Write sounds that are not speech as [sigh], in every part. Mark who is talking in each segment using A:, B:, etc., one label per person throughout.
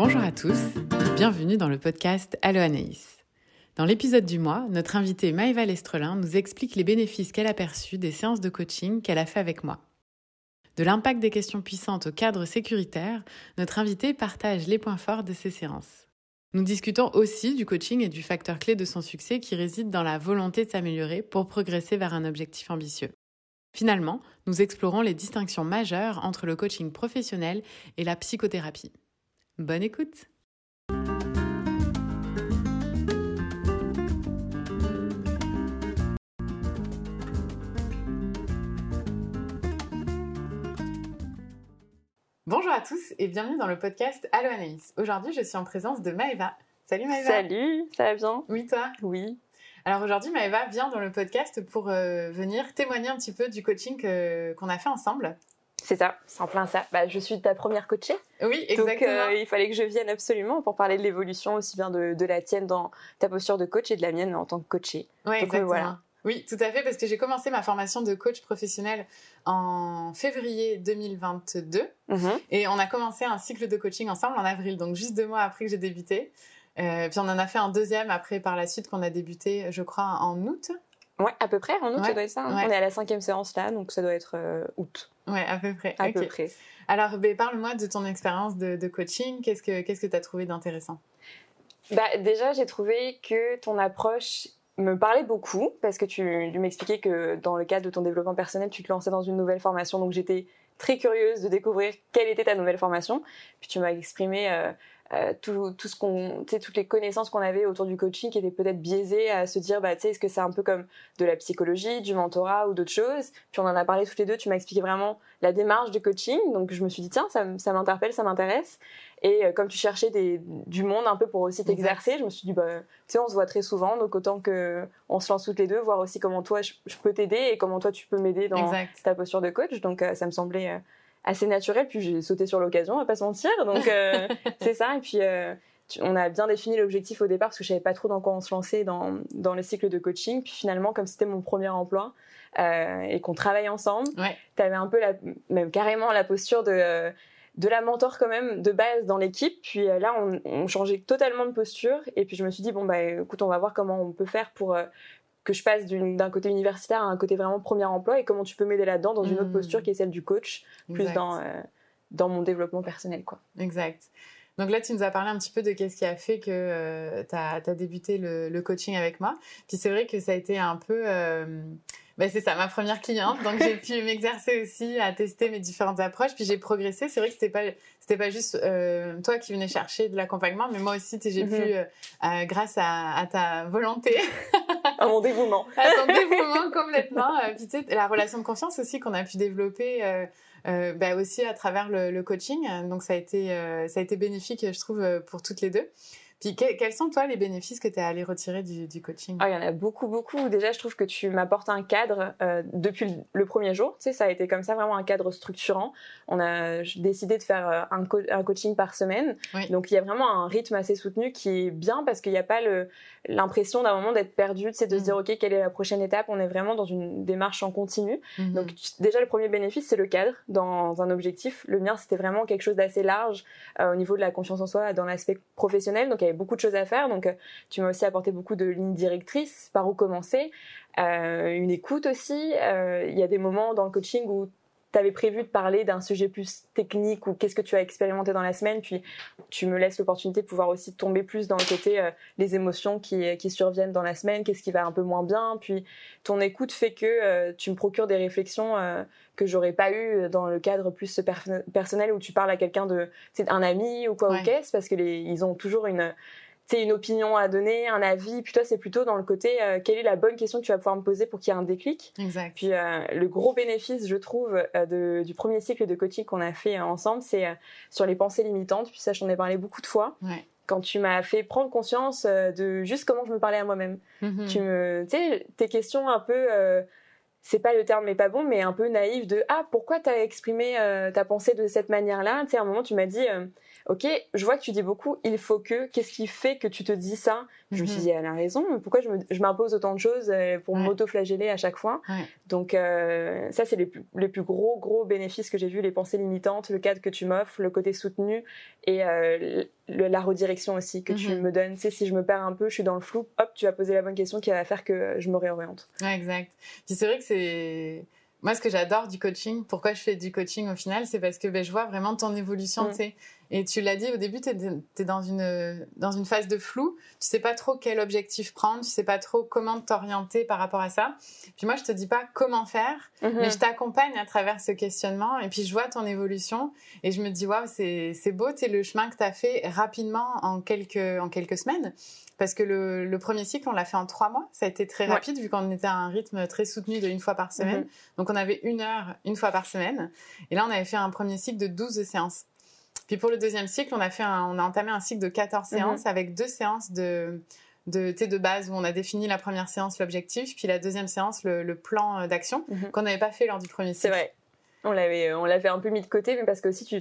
A: Bonjour à tous, bienvenue dans le podcast Allo Anaïs. Dans l'épisode du mois, notre invitée Maëva Lestrelin nous explique les bénéfices qu'elle a perçus des séances de coaching qu'elle a fait avec moi. De l'impact des questions puissantes au cadre sécuritaire, notre invitée partage les points forts de ces séances. Nous discutons aussi du coaching et du facteur clé de son succès qui réside dans la volonté de s'améliorer pour progresser vers un objectif ambitieux. Finalement, nous explorons les distinctions majeures entre le coaching professionnel et la psychothérapie. Bonne écoute Bonjour à tous et bienvenue dans le podcast Allo Anaïs. Aujourd'hui, je suis en présence de Maëva. Salut Maëva.
B: Salut, ça va bien?
A: Oui, toi?
B: Oui.
A: Alors aujourd'hui, Maëva vient dans le podcast pour euh, venir témoigner un petit peu du coaching qu'on a fait ensemble.
B: C'est ça, c'est en plein ça. Bah, je suis ta première coachée.
A: Oui, exactement.
B: Donc euh, il fallait que je vienne absolument pour parler de l'évolution aussi bien de, de, la tienne dans ta posture de coach et de la mienne en tant que coachée.
A: Oui, exactement. voilà. Oui, tout à fait, parce que j'ai commencé ma formation de coach professionnel en février 2022
B: Mhm.
A: et on a commencé un cycle de coaching ensemble en avril, donc juste deux mois après que j'ai débuté. Euh, puis on en a fait un deuxième après par la suite qu'on a débuté, je crois, en août.
B: Ouais, à peu près, en août,
A: Ouais,
B: ça doit être ça. hein.
A: ouais.
B: On est à la cinquième séance là, donc ça doit être euh, août,
A: Ouais, à peu près.
B: à peu près.
A: Alors, ben, parle-moi de ton expérience de, de coaching. Qu'est-ce que qu'est-ce que tu as trouvé d'intéressant?
B: Bah, déjà, j'ai trouvé que ton approche me parlait beaucoup parce que tu, tu m'expliquais que dans le cadre de ton développement personnel, tu te lançais dans une nouvelle formation. Donc, j'étais très curieuse de découvrir quelle était ta nouvelle formation. Puis, tu m'as exprimé euh, euh, tout, tout ce qu'on, toutes les connaissances qu'on avait autour du coaching qui étaient peut-être biaisées à se dire, bah, tu sais, est-ce que c'est un peu comme de la psychologie, du mentorat ou d'autres choses? Puis, on en a parlé toutes les deux. Tu m'as expliqué vraiment la démarche du coaching. Donc, je me suis dit, tiens, ça, ça m'interpelle, ça m'intéresse. Et euh, comme tu cherchais des, du monde un peu pour aussi t'exercer, je me suis dit, bah, tu sais, on se voit très souvent, donc autant que on se lance toutes les deux, voir aussi comment toi je, je peux t'aider et comment toi tu peux m'aider dans
A: Exact.
B: ta posture de coach. Donc euh, ça me semblait assez naturel, puis j'ai sauté sur l'occasion, on va pas se mentir. Donc euh, [laughs] c'est ça, et puis euh, tu- on a bien défini l'objectif au départ parce que je savais pas trop dans quoi on se lançait dans, dans le cycle de coaching. Puis finalement, comme c'était mon premier emploi euh, et qu'on travaille ensemble,
A: Ouais.
B: tu avais un peu la, même carrément la posture de de la mentor quand même de base dans l'équipe. Puis là, on, on changeait totalement de posture. Et puis je me suis dit, bon, bah écoute, on va voir comment on peut faire pour que je passe d'un côté universitaire à un côté vraiment premier emploi et comment tu peux m'aider là-dedans dans une autre
A: Mm.
B: posture qui est celle du coach, plus
A: Exact.
B: dans, euh, dans mon développement personnel. quoi.
A: Exact. Donc là, tu nous as parlé un petit peu de qu'est-ce qui a fait que tu as, débuté le, le coaching avec moi. Puis c'est vrai que ça a été un peu... euh, ben c'est ça, ma première cliente. Donc j'ai [laughs] pu m'exercer aussi à tester mes différentes approches. Puis j'ai progressé. C'est vrai que c'était pas c'était pas juste euh, toi qui venais chercher de l'accompagnement, mais moi aussi, j'ai
B: Mhm.
A: pu, euh, euh, grâce à, à ta volonté,
B: À mon dévouement. [laughs]
A: à ton dévouement complètement, puis tu sais, la relation de confiance aussi qu'on a pu développer euh, bah aussi à travers le, le coaching. Donc ça a été euh, ça a été bénéfique, je trouve, pour toutes les deux. Puis que- quels sont toi les bénéfices que tu es allé retirer du, du coaching?
B: Ah, il y en a beaucoup, beaucoup. Déjà, je trouve que tu m'apportes un cadre euh, depuis le, premier jour. Tu sais, ça a été comme ça, vraiment un cadre structurant. On a décidé de faire euh, un, co- un coaching par semaine.
A: Oui.
B: Donc, il y a vraiment un rythme assez soutenu qui est bien parce qu'il n'y a pas l'impression d'un moment d'être perdu, tu sais, de se dire, OK, quelle est la prochaine étape? On est vraiment dans une démarche en continu.
A: Mhm.
B: Donc déjà le premier bénéfice c'est le cadre dans un objectif. Le mien c'était vraiment quelque chose d'assez large euh, au niveau de la confiance en soi dans l'aspect professionnel. Donc beaucoup de choses à faire. Donc euh, tu m'as aussi apporté beaucoup de lignes directrices, par où commencer, Euh, une écoute aussi. Euh, Il y a des moments dans le coaching où tu avais prévu de parler d'un sujet plus technique ou qu'est-ce que tu as expérimenté dans la semaine, puis tu me laisses l'opportunité de pouvoir aussi tomber plus dans le côté les émotions qui, qui surviennent dans la semaine, qu'est-ce qui va un peu moins bien, puis ton écoute fait que tu me procures des réflexions que j'aurais pas eu dans le cadre plus per- personnel où tu parles à quelqu'un de c'est un ami ou quoi
A: Ouais.
B: ou qu'est-ce parce que les, ils ont toujours une c'est une opinion à donner, un avis. Puis toi, c'est plutôt dans le côté euh, quelle est la bonne question que tu vas pouvoir me poser pour qu'il y ait un déclic.
A: Exact.
B: Puis euh, le gros bénéfice, je trouve, euh, de- du premier cycle de coaching qu'on a fait ensemble, c'est sur les pensées limitantes. Puis ça, j'en ai parlé beaucoup de fois.
A: Ouais.
B: Quand tu m'as fait prendre conscience de juste comment je me parlais à moi-même.
A: Mhm.
B: Tu me, tu sais, tes questions un peu, c'est pas le terme mais pas bon, mais un peu naïf de ah pourquoi t'as exprimé euh, ta pensée de cette manière-là? Tu sais, à un moment tu m'as dit euh, ok, je vois que tu dis beaucoup, il faut que, qu'est-ce qui fait que tu te dis ça? Je me suis
A: Mhm.
B: dit elle a raison, pourquoi je m'impose autant de choses euh, pour
A: Ouais.
B: m'auto-flageller à chaque fois?
A: Ouais.
B: Donc euh, ça c'est les plus, les plus gros gros bénéfices que j'ai vus, les pensées limitantes, le cadre que tu m'offres, le côté soutenu et euh, la redirection aussi que tu
A: Mhm.
B: me donnes. Tu sais, si je me perds un peu, je suis dans le flou, hop, tu vas poser la bonne question qui va faire que je me réoriente.
A: Ouais, exact. Puis c'est vrai que c'est. Moi, ce que j'adore du coaching, pourquoi je fais du coaching au final, c'est parce que ben, je vois vraiment ton évolution,
B: Mm.
A: tu sais. Et tu l'as dit au début, tu es, dans une, dans une phase de flou. Tu sais pas trop quel objectif prendre, tu sais pas trop comment t'orienter par rapport à ça. Puis moi, je te dis pas comment faire,
B: Mhm.
A: mais je t'accompagne à travers ce questionnement. Et puis, je vois ton évolution et je me dis, waouh, c'est beau, tu le chemin que tu as fait rapidement en quelques, en quelques semaines. Parce que le, le premier cycle, on l'a fait en trois mois. Ça a été très
B: Ouais.
A: rapide vu qu'on était à un rythme très soutenu de une fois par semaine.
B: Mhm.
A: Donc, on avait une heure une fois par semaine. Et là, on avait fait un premier cycle de 12 séances. Puis pour le deuxième cycle, on a, fait un- on a entamé un cycle de 14
B: Mhm.
A: séances avec deux séances de, de, de base où on a défini la première séance, l'objectif, puis la deuxième séance, le, le plan euh, d'action
B: Mhm.
A: qu'on n'avait pas fait lors du premier cycle.
B: C'est vrai. On l'avait, on l'avait un peu mis de côté, mais parce que aussi tu,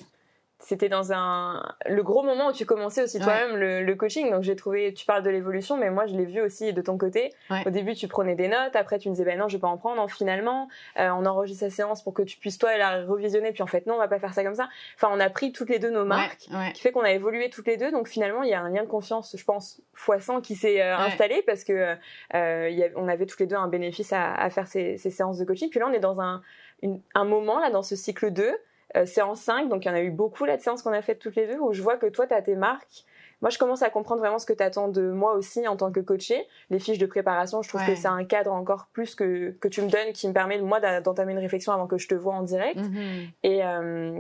B: c'était dans un, le gros moment où tu commençais aussi
A: Ouais.
B: toi-même le, le coaching. Donc j'ai trouvé, tu parles de l'évolution, mais moi je l'ai vu aussi de ton côté.
A: Ouais.
B: Au début tu prenais des notes, après tu me disais ben non je vais pas en prendre. Non, finalement euh, on enregistre sa séance pour que tu puisses toi la revisionner. Puis en fait non on va pas faire ça comme ça. Enfin on a pris toutes les deux nos marques.
A: Ouais,
B: qui fait qu'on a évolué toutes les deux. Donc finalement, il y a un lien de confiance, je pense, fois 100 qui s'est euh, installé parce que euh, il y a- on avait toutes les deux un bénéfice à, à faire ces, ces séances de coaching. Puis là, on est dans un, une- un moment, là, dans ce cycle 2, euh, séance 5. Donc il y en a eu beaucoup, là, de séances qu'on a faites toutes les deux, où je vois que toi, tu as tes marques. Moi, je commence à comprendre vraiment ce que tu attends de moi aussi en tant que coaché. Les fiches de préparation, je trouve
A: Ouais.
B: que c'est un cadre encore plus que, que tu me donnes qui me permet, moi, d'entamer une réflexion avant que je te vois en direct.
A: Mhm.
B: Et, euh,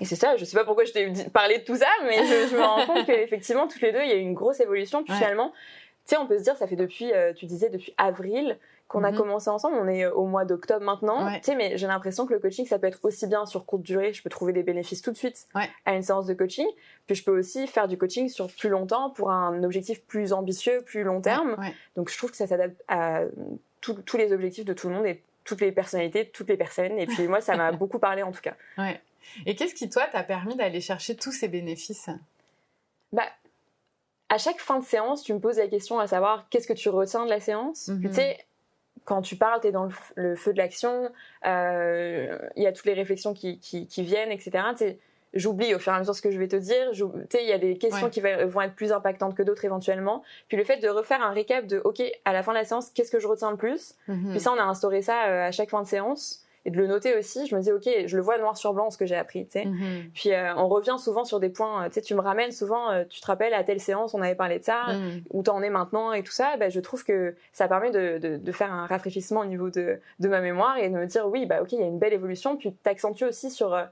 B: et c'est ça, je sais pas pourquoi je t'ai parlé de tout ça, mais je, je me rends compte [laughs] qu'effectivement, toutes les deux, il y a eu une grosse évolution. Puis
A: Ouais.
B: finalement, tu sais, on peut se dire, ça fait depuis, euh, tu disais, depuis avril qu'on a
A: Mhm.
B: commencé ensemble. On est euh, au mois d'octobre maintenant.
A: Ouais.
B: Tu sais, mais j'ai l'impression que le coaching, ça peut être aussi bien sur courte durée. Je peux trouver des bénéfices tout de suite
A: Ouais.
B: à une séance de coaching. Puis je peux aussi faire du coaching sur plus longtemps pour un objectif plus ambitieux, plus long terme.
A: Ouais.
B: Donc je trouve que ça s'adapte à tous- tous les objectifs de tout le monde et toutes les personnalités, toutes les personnes. Et puis moi, ça m'a [laughs] beaucoup parlé en tout cas.
A: Ouais. Et qu'est-ce qui, toi, t'a permis d'aller chercher tous ces bénéfices?
B: Bah, à chaque fin de séance, tu me poses la question à savoir qu'est-ce que tu retiens de la séance?
A: Mhm.
B: Tu sais, quand tu parles, tu es dans le, feu de l'action, euh, il y a toutes les réflexions qui, qui, qui viennent, etc. J'oublie au fur et à mesure ce que je vais te dire. Il y a des questions
A: Ouais.
B: qui va- vont être plus impactantes que d'autres éventuellement. Puis le fait de refaire un récap de, OK, à la fin de la séance, qu'est-ce que je retiens le plus?
A: Mhm.
B: Puis ça, on a instauré ça euh, à chaque fin de séance. Et de le noter aussi, je me dis, OK, je le vois noir sur blanc ce que j'ai appris. tu sais.
A: Mhm.
B: Puis euh, on revient souvent sur des points, euh, tu sais, tu me ramènes souvent, euh, tu te rappelles à telle séance, on avait parlé de ça,
A: Mhm.
B: où t'en es maintenant et tout ça, bah, je trouve que ça permet de, de, de faire un rafraîchissement au niveau de, de ma mémoire et de me dire, oui, bah ok, il y a une belle évolution, puis t'accentues aussi sur euh,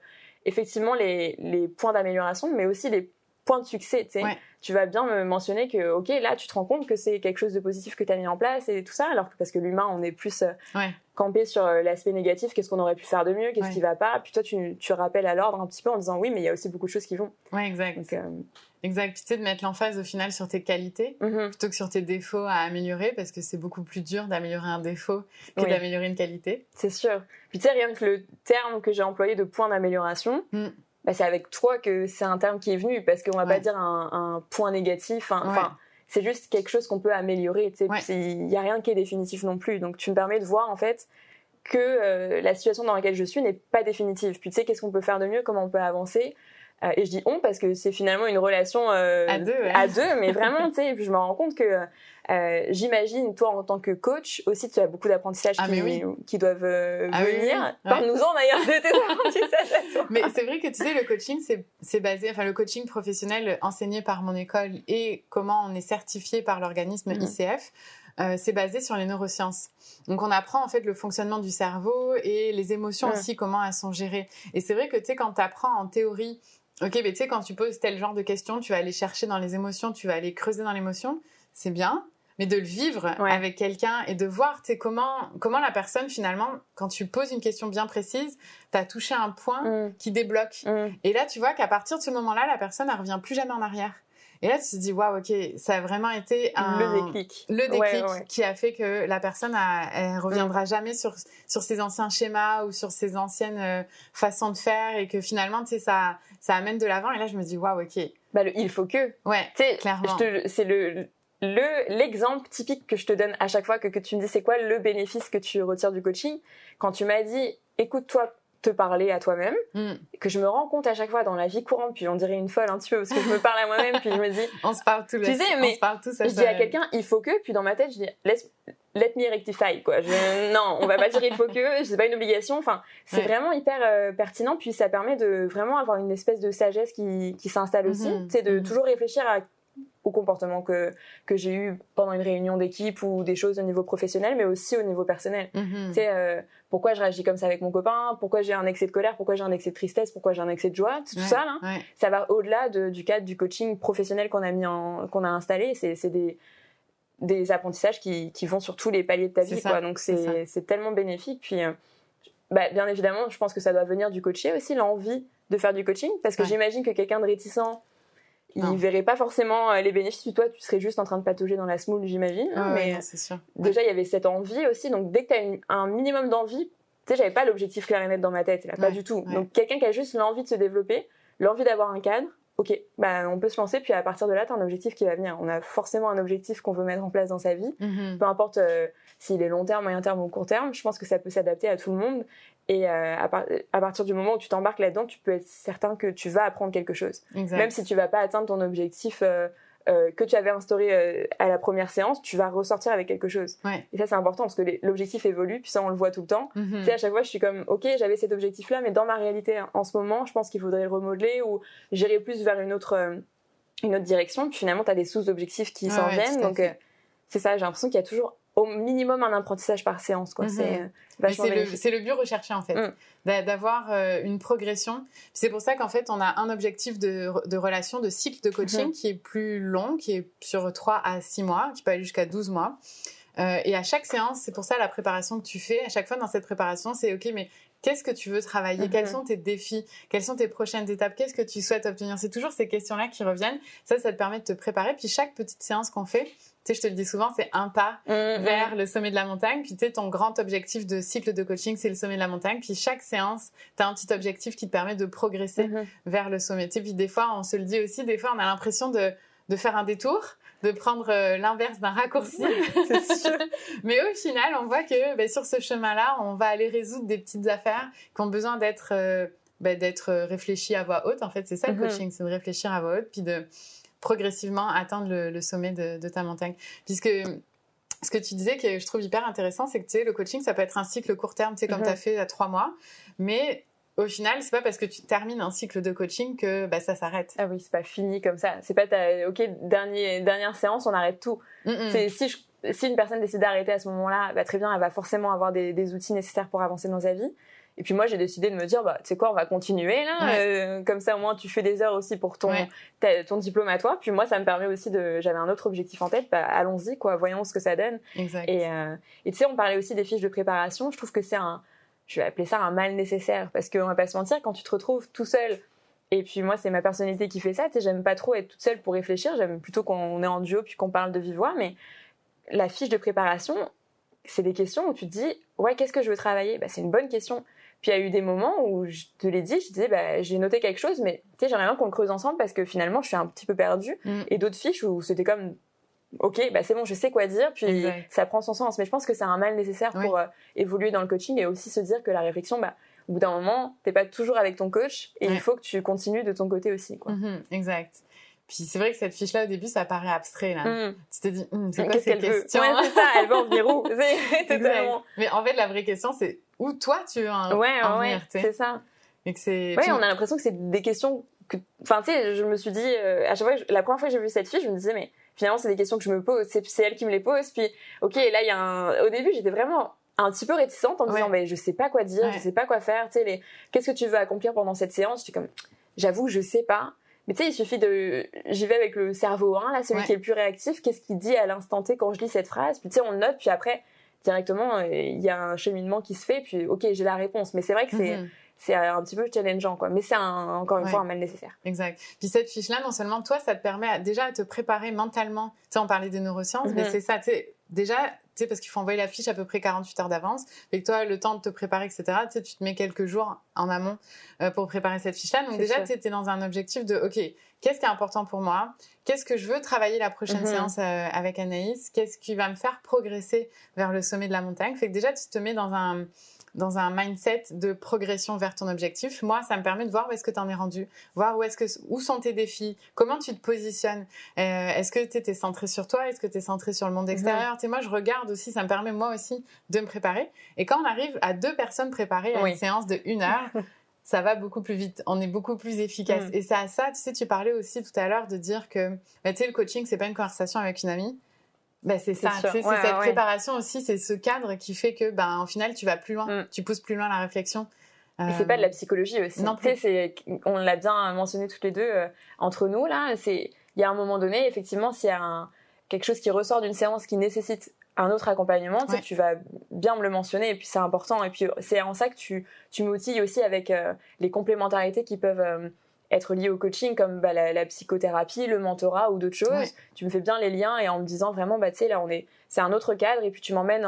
B: effectivement les, les points d'amélioration, mais aussi les points de succès, tu sais.
A: Ouais.
B: Tu vas bien me mentionner que, ok, là, tu te rends compte que c'est quelque chose de positif que tu as mis en place et tout ça, alors que parce que l'humain, on est plus
A: Ouais.
B: Campé sur euh, l'aspect négatif, qu'est-ce qu'on aurait pu faire de mieux, qu'est-ce
A: Ouais.
B: qui va pas, puis toi, tu, tu rappelles à l'ordre un petit peu en disant, oui, mais il y a aussi beaucoup de choses qui vont.
A: Ouais, exact.
B: Donc, euh,
A: Exact. Puis, tu sais, de mettre l'emphase au final sur tes qualités
B: mhm.
A: plutôt que sur tes défauts à améliorer parce que c'est beaucoup plus dur d'améliorer un défaut que
B: Oui.
A: d'améliorer une qualité.
B: C'est sûr. Puis tu sais, rien que le terme que j'ai employé de point d'amélioration,
A: Mm.
B: bah, c'est avec toi que c'est un terme qui est venu, parce qu'on va
A: Ouais.
B: pas dire un, un point négatif. Enfin. C'est juste quelque chose qu'on peut améliorer. sais.
A: Ouais.
B: Puis Il y a rien qui est définitif non plus. Donc tu me permets de voir en fait que euh, la situation dans laquelle je suis n'est pas définitive. Puis tu sais, qu'est-ce qu'on peut faire de mieux, comment on peut avancer? Euh, et je dis on parce que c'est finalement une relation euh,
A: À deux, ouais.
B: à deux, mais vraiment, tu sais. Puis je me rends compte que euh, j'imagine, toi en tant que coach, aussi tu as beaucoup d'apprentissages
A: Ah,
B: qui,
A: mais oui.
B: qui doivent euh,
A: Ah oui,
B: venir.
A: oui.
B: Parle-nous-en d'ailleurs de tes [laughs] apprentissages à toi.
A: Mais c'est vrai que tu sais, le coaching, c'est- basé, enfin, le coaching professionnel enseigné par mon école et comment on est certifié par l'organisme
B: Mhm.
A: ICF, euh, c'est basé sur les neurosciences. Donc, on apprend en fait le fonctionnement du cerveau et les émotions aussi, comment elles sont gérées. Et c'est vrai que tu sais, quand tu apprends en théorie, ok, mais tu sais, quand tu poses tel genre de questions, tu vas aller chercher dans les émotions, tu vas aller creuser dans l'émotion, c'est bien. Mais de le vivre
B: Ouais.
A: avec quelqu'un et de voir comment, comment la personne, finalement, quand tu poses une question bien précise, tu as touché un point
B: Mm,
A: qui débloque.
B: mm.
A: Et là, tu vois qu'à partir de ce moment-là, la personne, elle revient plus jamais en arrière. Et là, tu te dis, waouh, ok, ça a vraiment été un...
B: Le déclic.
A: le déclic
B: Ouais, ouais.
A: qui a fait que la personne, a- elle reviendra jamais sur, sur ses anciens schémas ou sur ses anciennes euh, façons de faire et que finalement, tu sais, ça, ça amène de l'avant. Et là, je me dis, waouh, ok,
B: Bah, le il faut que.
A: ouais,
B: Tu sais,
A: Clairement.
B: c'est le le l'exemple typique que je te donne à chaque fois que, que tu me dis c'est quoi le bénéfice que tu retires du coaching quand tu m'as dit écoute-toi te parler à toi-même,
A: Mm.
B: que je me rends compte à chaque fois dans la vie courante, puis on dirait une folle un petit peu parce que je me parle à moi-même, puis je me dis, [laughs]
A: On se parle tous
B: Tu sais, mais
A: on se parle tous à
B: je dis à quelqu'un il faut que, puis dans ma tête je dis let, let me rectify quoi. Je, non, on va pas dire il faut que, c'est pas une obligation. Enfin, c'est
A: Ouais.
B: vraiment hyper euh, pertinent, puis ça permet de vraiment avoir une espèce de sagesse qui, qui s'installe aussi,
A: Mhm.
B: c'est de
A: Mhm.
B: toujours réfléchir à au comportement que, que j'ai eu pendant une réunion d'équipe ou des choses au niveau professionnel, mais aussi au niveau personnel.
A: Mhm.
B: Tu sais, euh, pourquoi je réagis comme ça avec mon copain, pourquoi j'ai un excès de colère, pourquoi j'ai un excès de tristesse, pourquoi j'ai un excès de joie, tout
A: Ouais,
B: ça là
A: ouais.
B: ça va au-delà de- du cadre du coaching professionnel qu'on a mis qu'on a installé. C'est, c'est des, des apprentissages qui, qui vont sur tous les paliers de ta vie,
A: ça,
B: quoi. Donc
A: c'est
B: c'est, c'est tellement bénéfique. Puis, euh, bah, bien évidemment, je pense que ça doit venir du coaché aussi, l'envie de faire du coaching, parce que
A: Ouais.
B: j'imagine que quelqu'un de réticent, il
A: Non.
B: verrait pas forcément euh, les bénéfices. Toi, tu serais juste en train de patauger dans la smoule, j'imagine.
A: Ouais,
B: mais
A: sûr.
B: déjà, il y avait cette envie aussi. Donc, dès que tu as un minimum d'envie, tu sais, j'avais pas l'objectif clair et net dans ma tête, là, pas du tout.
A: ouais.
B: Donc, quelqu'un qui a juste l'envie de se développer, l'envie d'avoir un cadre, ok, bah, on peut se lancer, puis à partir de là, tu as un objectif qui va venir. On a forcément un objectif qu'on veut mettre en place dans sa vie,
A: Mhm.
B: peu importe euh, s'il est long terme, moyen terme ou court terme, je pense que ça peut s'adapter à tout le monde. Et euh, à, par- à partir du moment où tu t'embarques là-dedans, tu peux être certain que tu vas apprendre quelque chose.
A: Exact.
B: Même si tu vas pas atteindre ton objectif euh, euh, que tu avais instauré à la première séance, tu vas ressortir avec quelque chose.
A: Ouais.
B: Et ça, c'est important parce que l'objectif évolue, puis ça, on le voit tout le temps.
A: Mhm.
B: Tu sais, à chaque fois, je suis comme, ok, j'avais cet objectif-là, mais dans ma réalité, hein, en ce moment, je pense qu'il faudrait le remodeler ou j'irai plus vers une autre, une autre direction. Puis finalement, tu as des sous-objectifs qui s'en
A: ouais,
B: viennent. donc, c'est ça, j'ai l'impression qu'il y a toujours au minimum un apprentissage par séance. quoi.
A: Mhm.
B: C'est euh,
A: le, le but recherché en fait,
B: Mm.
A: D'a- d'avoir euh, une progression. C'est pour ça qu'en fait on a un objectif de, de relation, de cycle de coaching
B: Mhm.
A: qui est plus long, qui est sur 3 à 6 mois, qui peut aller jusqu'à 12 mois. Euh, et à chaque séance, c'est pour ça la préparation que tu fais, à chaque fois dans cette préparation, c'est ok, mais qu'est-ce que tu veux travailler?
B: Mhm.
A: Quels sont tes défis? Quelles sont tes prochaines étapes? Qu'est-ce que tu souhaites obtenir? C'est toujours ces questions-là qui reviennent. Ça, ça te permet de te préparer. Puis chaque petite séance qu'on fait, sais, je te le dis souvent, c'est un pas
B: Mhm.
A: vers le sommet de la montagne. Puis tu sais, ton grand objectif de cycle de coaching, c'est le sommet de la montagne. Puis chaque séance, tu as un petit objectif qui te permet de progresser
B: Mhm.
A: vers le sommet. Tu sais, puis des fois, on se le dit aussi, des fois, on a l'impression de, de faire un détour, de prendre euh, l'inverse d'un raccourci. [laughs]
B: Sûr.
A: Mais au final, on voit que ben, sur ce chemin-là, on va aller résoudre des petites affaires qui ont besoin d'être euh, ben, d'être réfléchies à voix haute. En fait, c'est ça le
B: Mhm.
A: coaching, c'est de réfléchir à voix haute, puis de progressivement atteindre le, le sommet de, de ta montagne. Puisque ce que tu disais que je trouve hyper intéressant, c'est que tu sais, le coaching, ça peut être un cycle court terme, tu sais, comme
B: Mhm.
A: tu as fait à trois mois, mais au final, c'est pas parce que tu termines un cycle de coaching que bah, ça s'arrête.
B: Ah oui, c'est pas fini comme ça. C'est pas ta, ok, dernier, dernière séance, on arrête tout.
A: Mm, mm.
B: C'est si, je- si une personne décide d'arrêter à ce moment-là, bah, très bien, elle va forcément avoir des, des outils nécessaires pour avancer dans sa vie. Et puis moi, j'ai décidé de me dire, bah, tu sais quoi, on va continuer là.
A: Ouais.
B: euh, comme ça, au moins, tu fais des heures aussi pour ton,
A: Ouais.
B: ta- ton diplôme à toi. Puis moi, ça me permet aussi de, j'avais un autre objectif en tête. Bah, allons-y, quoi. Voyons ce que ça donne.
A: Exact.
B: Et, euh, et tu sais, on parlait aussi des fiches de préparation. Je trouve que c'est un, je vais appeler ça un mal nécessaire. Parce qu'on va pas se mentir, quand tu te retrouves tout seul, et puis moi, c'est ma personnalité qui fait ça, tu sais, j'aime pas trop être toute seule pour réfléchir. J'aime plutôt qu'on est en duo puis qu'on parle de vive voix. Mais la fiche de préparation, c'est des questions où tu te dis, ouais, qu'est-ce que je veux travailler? Bah, C'est une bonne question. Puis il y a eu des moments où je te l'ai dit, je disais, bah, j'ai noté quelque chose, mais tu sais, j'aimerais bien qu'on le creuse ensemble parce que finalement, je suis un petit peu perdue.
A: Mm.
B: Et d'autres fiches où c'était comme, ok, bah, c'est bon, je sais quoi dire, puis
A: Exact.
B: ça prend son sens. Mais je pense que c'est un mal nécessaire
A: Oui.
B: pour euh, évoluer dans le coaching et aussi se dire que la réflexion, bah, au bout d'un moment, t'es pas toujours avec ton coach et
A: Ouais.
B: il faut que tu continues de ton côté aussi. Quoi.
A: Mhm, exact. Puis c'est vrai que cette fiche-là, au début, ça paraît abstrait. Là.
B: Mm.
A: Tu te dis, Hum, c'est quoi
B: Qu'est-ce
A: ces
B: qu'elle veut?
A: questions
B: Ouais, c'est ça, elle veut en venir où? [laughs] Totalement.
A: Mais en fait, la vraie question, c'est où toi tu veux en,
B: Ouais,
A: en
B: ouais, c'est ça.
A: Et que c'est.
B: Ouais, on a l'impression que c'est des questions que. Enfin, tu sais, je me suis dit, euh, à chaque fois, que la première fois que j'ai vu cette fille, je me disais, mais finalement, c'est des questions que je me pose, c'est elle qui me les pose. Puis, ok, là, il y a un. Au début, j'étais vraiment un petit peu réticente en me
A: Ouais.
B: disant, mais je sais pas quoi dire,
A: Ouais.
B: je sais pas quoi faire, tu sais, les... qu'est-ce que tu veux accomplir pendant cette séance? J'étais comme, j'avoue je sais pas. Mais tu sais, il suffit de. J'y vais avec le cerveau 1, là, celui
A: Ouais.
B: qui est le plus réactif. Qu'est-ce qu'il dit à l'instant T quand je lis cette phrase? Puis tu sais, on le note, puis après, directement, euh, il y a un cheminement qui se fait, puis ok, j'ai la réponse. Mais c'est vrai que c'est
A: Mhm,
B: c'est un petit peu challengeant, quoi. Mais c'est encore une
A: Ouais.
B: fois un mal nécessaire.
A: Exact. Puis cette fiche-là, non seulement toi, ça te permet à- déjà à te préparer mentalement. Tu sais, on parlait des neurosciences, mais
B: Mhm.
A: c'est ça. Tu sais, déjà, sais, parce qu'il faut envoyer la fiche à peu près 48 heures d'avance. Et que toi, le temps de te préparer, etc., tu sais, tu te mets quelques jours en amont euh, pour préparer cette fiche-là. Donc déjà, tu es dans un objectif de, OK, qu'est-ce qui est important pour moi? Qu'est-ce que je veux travailler la prochaine
B: Mhm.
A: séance euh, avec Anaïs? Qu'est-ce qui va me faire progresser vers le sommet de la montagne? Fait que déjà, tu te mets dans un dans un mindset de progression vers ton objectif. Moi, ça me permet de voir où est-ce que tu en es rendu, voir où est-ce que où sont tes défis, comment tu te positionnes. Euh, est-ce que tu es centré sur toi, est-ce que tu es centré sur le monde extérieur? Moi, je regarde aussi, ça me permet moi aussi de me préparer. Et quand on arrive à deux personnes préparées à une séance de une heure, [laughs] ça va beaucoup plus vite. On est beaucoup plus efficace. Mm. Et c'est à ça, tu sais, tu parlais aussi tout à l'heure de dire que, bah, tu sais, le coaching, c'est pas une conversation avec une amie. Ben c'est ça, c'est cette préparation aussi, c'est ce cadre qui fait que, ben, au final, tu vas plus loin, mm. tu pousses plus loin la réflexion.
B: Et c'est pas de la psychologie aussi. Non, c'est, on l'a bien mentionné toutes les deux euh, entre nous là. C'est, il y a un moment donné, effectivement, s'il y a un, quelque chose qui ressort d'une séance qui nécessite un autre accompagnement, tu vas bien me le mentionner et puis c'est important. Et puis c'est en ça que tu, tu m'outilles aussi avec euh, les complémentarités qui peuvent euh, être liées au coaching comme bah, la, psychothérapie, le mentorat ou d'autres choses. Tu me fais bien les liens et en me disant vraiment, bah, tu sais, là, on est, c'est un autre cadre et puis tu m'emmènes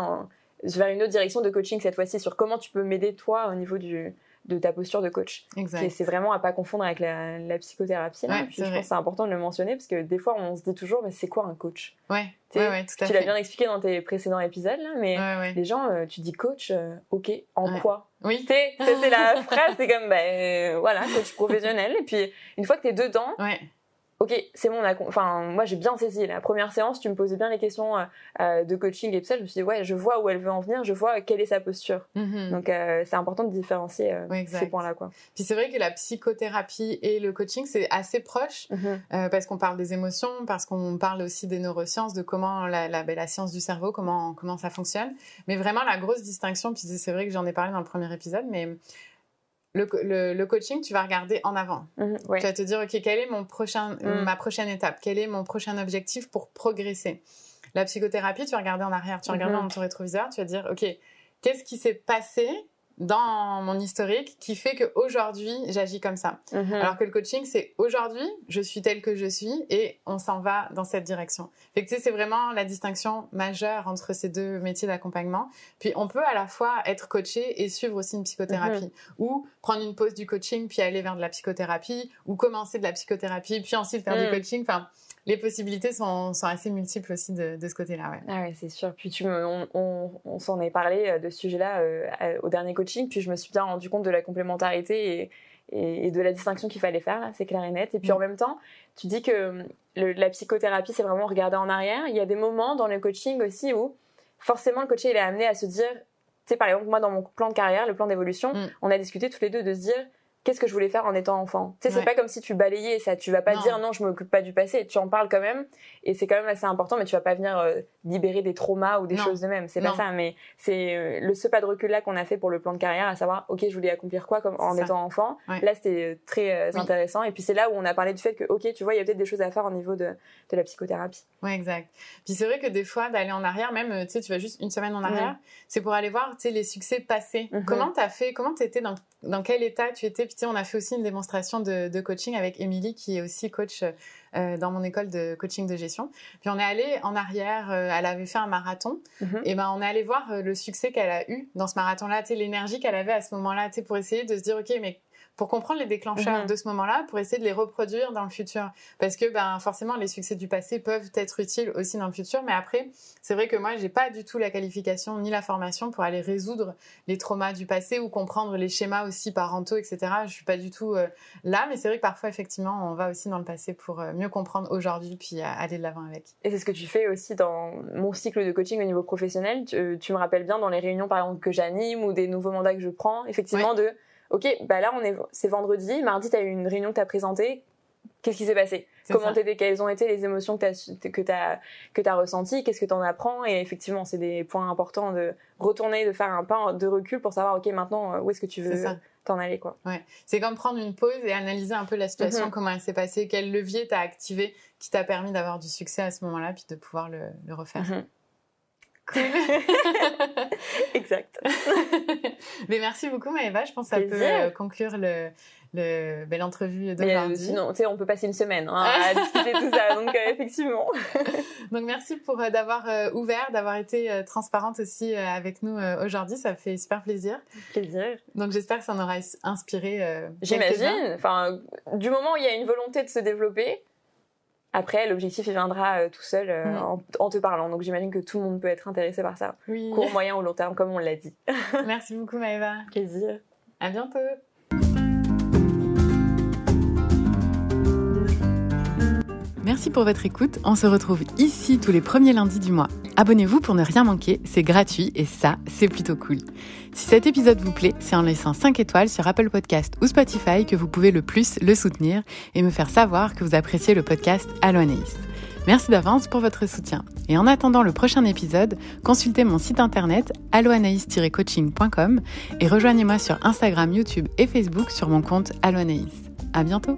B: vers une autre direction de coaching cette fois-ci sur comment tu peux m'aider toi au niveau du, de ta posture de coach. C'est vraiment à pas confondre avec la, psychothérapie. Puis je pense que c'est important de le mentionner parce que des fois on se dit toujours mais c'est quoi un coach?
A: Ouais. ouais, tout
B: à tu l'as bien expliqué dans tes précédents épisodes là, mais les gens, euh, tu dis coach, euh, ok, en quoi?
A: Oui.
B: C'est la [laughs] phrase, c'est comme ben voilà coach professionnel et puis une fois que tu es dedans. Ok, c'est bon, enfin, moi j'ai bien saisi. La première séance, tu me posais bien les questions euh, euh, de coaching et tout ça. Je me suis dit, ouais, je vois où elle veut en venir, je vois quelle est sa posture. Mm-hmm. Donc euh, c'est important de différencier ces points-là, quoi.
A: Puis c'est vrai que la psychothérapie et le coaching, c'est assez proche mm-hmm. parce qu'on parle des émotions, parce qu'on parle aussi des neurosciences, de comment la, la, ben, la, science du cerveau, comment, comment ça fonctionne. Mais vraiment, la grosse distinction, puis c'est vrai que j'en ai parlé dans le premier épisode, mais le, le, coaching, tu vas regarder en avant. Mhm, tu vas te dire, OK, quelle est mon prochain, mhm. ma prochaine étape? Quel est mon prochain objectif pour progresser? La psychothérapie, tu vas regarder en arrière, tu vas regarder mhm. dans ton rétroviseur, tu vas dire, OK, qu'est-ce qui s'est passé dans mon historique qui fait qu'aujourd'hui, j'agis comme ça. Mhm. Alors que le coaching, c'est aujourd'hui, je suis telle que je suis et on s'en va dans cette direction. Fait que, tu sais, c'est vraiment la distinction majeure entre ces deux métiers d'accompagnement. Puis on peut à la fois être coaché et suivre aussi une psychothérapie mhm. ou prendre une pause du coaching puis aller vers de la psychothérapie ou commencer de la psychothérapie puis ensuite faire du mhm. coaching. Enfin, les possibilités sont, sont, assez multiples aussi de, de ce côté-là. Ouais.
B: Ah ouais, c'est sûr. Puis tu on, on, s'en est parlé euh, de ce sujet-là euh, au dernier coaching, puis je me suis bien rendu compte de la complémentarité et, et, de la distinction qu'il fallait faire, là, c'est clair et net. Et puis mm. en même temps, tu dis que la psychothérapie, c'est vraiment regarder en arrière. Il y a des moments dans le coaching aussi où forcément le coaché il est amené à se dire, tu sais, par exemple, moi dans mon plan de carrière, le plan d'évolution, mm. on a discuté tous les deux de se dire, qu'est-ce que je voulais faire en étant enfant. Tu sais, c'est pas comme si tu balayais ça. Tu vas pas dire non, je m'occupe pas du passé. Tu en parles quand même, et c'est quand même assez important. Mais tu vas pas venir euh, libérer des traumas ou des choses de même. C'est pas ça. Mais c'est euh, le ce pas de recul là qu'on a fait pour le plan de carrière, à savoir, ok, je voulais accomplir quoi comme en étant enfant. Là, c'était euh, très intéressant. Et puis c'est là où on a parlé du fait que, ok, tu vois, il y a peut-être des choses à faire au niveau de, de la psychothérapie.
A: Ouais, exact. Puis c'est vrai que des fois, d'aller en arrière, même, tu sais, tu vas juste une semaine en arrière, c'est pour aller voir, tu sais, les succès passés. Mm-hmm. Comment t'as fait Comment t'étais dans dans quel état tu étais Puis tu sais, on a fait aussi une démonstration de, coaching avec Émilie, qui est aussi coach euh, dans mon école de coaching de gestion. Puis on est allé en arrière, euh, elle avait fait un marathon, mhm. et ben on est allé voir euh, le succès qu'elle a eu dans ce marathon-là, tu sais, l'énergie qu'elle avait à ce moment-là, tu sais, pour essayer de se dire, ok, mais pour comprendre les déclencheurs mhm. de ce moment-là, pour essayer de les reproduire dans le futur. Parce que ben forcément les succès du passé peuvent être utiles aussi dans le futur, mais après c'est vrai que moi j'ai pas du tout la qualification ni la formation pour aller résoudre les traumas du passé ou comprendre les schémas aussi parentaux, etc. Je suis pas du tout euh, là, mais c'est vrai que parfois effectivement on va aussi dans le passé pour euh, mieux comprendre aujourd'hui puis euh, aller de l'avant avec.
B: Et c'est ce que tu fais aussi dans mon cycle de coaching au niveau professionnel. Tu, tu me rappelles bien dans les réunions par exemple que j'anime ou des nouveaux mandats que je prends, effectivement de ok, bah là on est, c'est vendredi, mardi tu as eu une réunion que tu as présentée, qu'est-ce qui s'est passé? Comment t'étais Quelles ont été les émotions que tu que t'as que t'as ressenties? Qu'est-ce que tu en apprends? Et effectivement, c'est des points importants de retourner, de faire un pas de recul pour savoir ok maintenant euh, où est-ce que tu veux t'en aller quoi.
A: Ouais, c'est comme prendre une pause et analyser un peu la situation, mm-hmm. comment elle s'est passée, quel levier t'as activé qui t'a permis d'avoir du succès à ce moment-là, puis de pouvoir le, refaire. [laughs]
B: Exact. [laughs]
A: Mais merci beaucoup Maëva, je pense que ça peut euh, conclure le, le belle entrevue d'aujourd'hui.
B: sinon, tu sais, on peut passer une semaine hein, [laughs] à discuter tout ça, donc euh, effectivement.
A: donc merci pour euh, d'avoir ouvert, d'avoir été transparente aussi avec nous aujourd'hui, ça fait super plaisir.
B: Plaisir.
A: Donc j'espère que ça en aura inspiré.
B: J'imagine. Enfin, du moment où il y a une volonté de se développer, Après, l'objectif, il viendra tout seul
A: Mm.
B: en, en te parlant. Donc j'imagine que tout le monde peut être intéressé par ça.
A: Oui.
B: Court, moyen ou long terme, comme on l'a dit. [laughs]
A: Merci beaucoup Maëva.
B: Plaisir.
A: À bientôt. Merci pour votre écoute. On se retrouve ici tous les premiers lundis du mois. Abonnez-vous pour ne rien manquer, c'est gratuit et ça, c'est plutôt cool. Si cet épisode vous plaît, c'est en laissant 5 étoiles sur Apple Podcast ou Spotify que vous pouvez le plus le soutenir et me faire savoir que vous appréciez le podcast Allo. Merci d'avance pour votre soutien. Et en attendant le prochain épisode, consultez mon site internet alloanaïs-coaching.com et rejoignez-moi sur Instagram, YouTube et Facebook sur mon compte Allo Anaïs. À bientôt!